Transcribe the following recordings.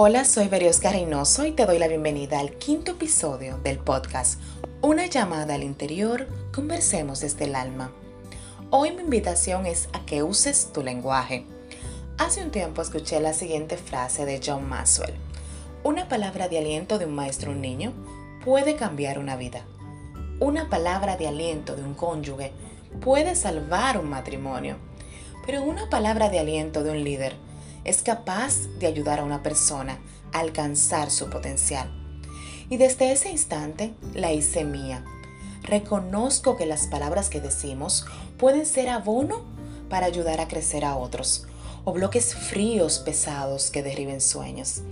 Hola, soy Veriosca Reynoso y te doy la bienvenida al quinto episodio del podcast Una llamada al interior, conversemos desde el alma. Hoy mi invitación es a que uses tu lenguaje. Hace un tiempo escuché la siguiente frase de John Maxwell. Una palabra de aliento de un maestro a un niño puede cambiar una vida. Una palabra de aliento de un cónyuge puede salvar un matrimonio. Pero una palabra de aliento de un líder es capaz de ayudar a una persona a alcanzar su potencial. Y desde ese instante la hice mía. Reconozco que las palabras que decimos pueden ser abono para ayudar a crecer a otros o bloques fríos pesados que derriben sueños.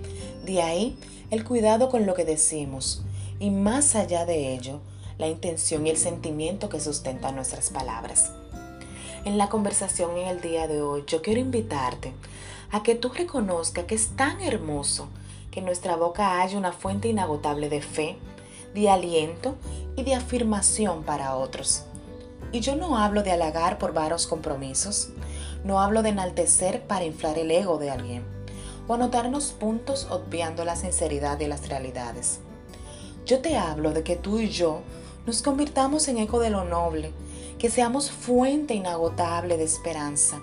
De ahí el cuidado con lo que decimos y más allá de ello, la intención y el sentimiento que sustentan nuestras palabras. En la conversación en el día de hoy, yo quiero invitarte a que tú reconozcas que es tan hermoso que en nuestra boca haya una fuente inagotable de fe, de aliento y de afirmación para otros. Y yo no hablo de halagar por varios compromisos, no hablo de enaltecer para inflar el ego de alguien o anotarnos puntos obviando la sinceridad de las realidades. Yo te hablo de que tú y yo nos convirtamos en eco de lo noble, que seamos fuente inagotable de esperanza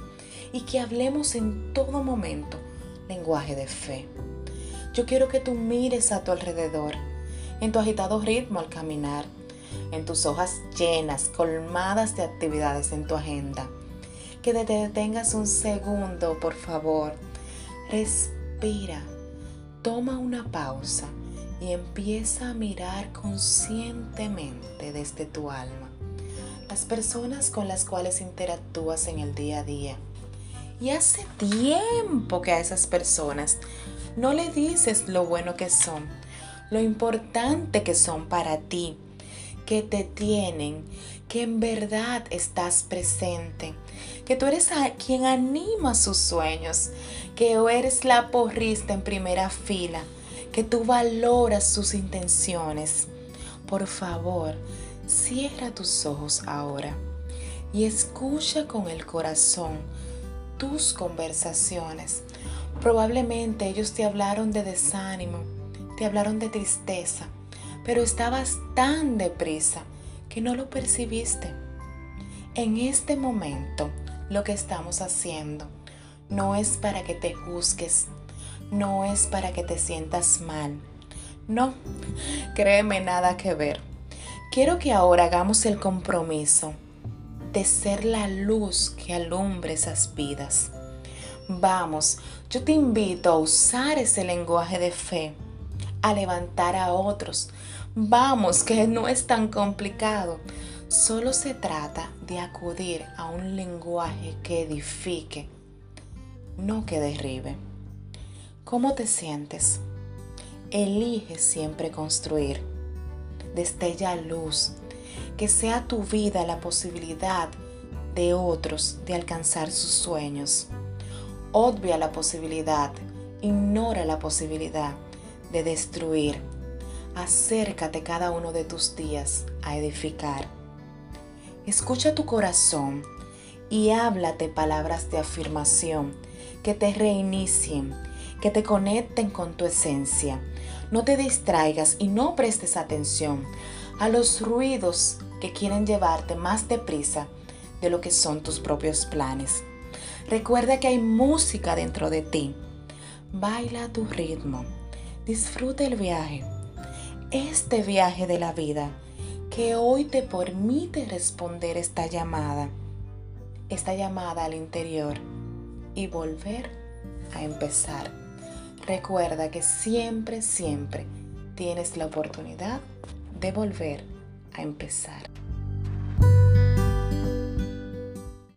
y que hablemos en todo momento lenguaje de fe. Yo quiero que tú mires a tu alrededor, en tu agitado ritmo al caminar, en tus hojas llenas, colmadas de actividades en tu agenda. Que te detengas un segundo, por favor. Respira, toma una pausa y empieza a mirar conscientemente desde tu alma las personas con las cuales interactúas en el día a día. Y hace tiempo que a esas personas no le dices lo bueno que son, lo importante que son para ti, que te tienen, que en verdad estás presente, que tú eres quien anima sus sueños, que eres la porrista en primera fila, que tú valoras sus intenciones. Por favor, cierra tus ojos ahora y escucha con el corazón tus conversaciones. Probablemente ellos te hablaron de desánimo, te hablaron de tristeza, pero estabas tan deprisa que no lo percibiste. En este momento, lo que estamos haciendo no es para que te juzgues, no es para que te sientas mal. No, créeme nada que ver. Quiero que ahora hagamos el compromiso de ser la luz que alumbre esas vidas. Vamos, yo te invito a usar ese lenguaje de fe, a levantar a otros. Vamos, que no es tan complicado. Solo se trata de acudir a un lenguaje que edifique, no que derribe. ¿Cómo te sientes? Elige siempre construir. Destella luz. Que sea tu vida la posibilidad de otros de alcanzar sus sueños. Obvia la posibilidad, ignora la posibilidad de destruir. Acércate cada uno de tus días a edificar. Escucha tu corazón y háblate palabras de afirmación que te reinicien que te conecten con tu esencia. No te distraigas y no prestes atención a los ruidos que quieren llevarte más deprisa de lo que son tus propios planes. Recuerda que hay música dentro de ti. Baila tu ritmo. Disfruta el viaje. Este viaje de la vida que hoy te permite responder esta llamada. Esta llamada al interior y volver a empezar. Recuerda que siempre, siempre tienes la oportunidad de volver a empezar.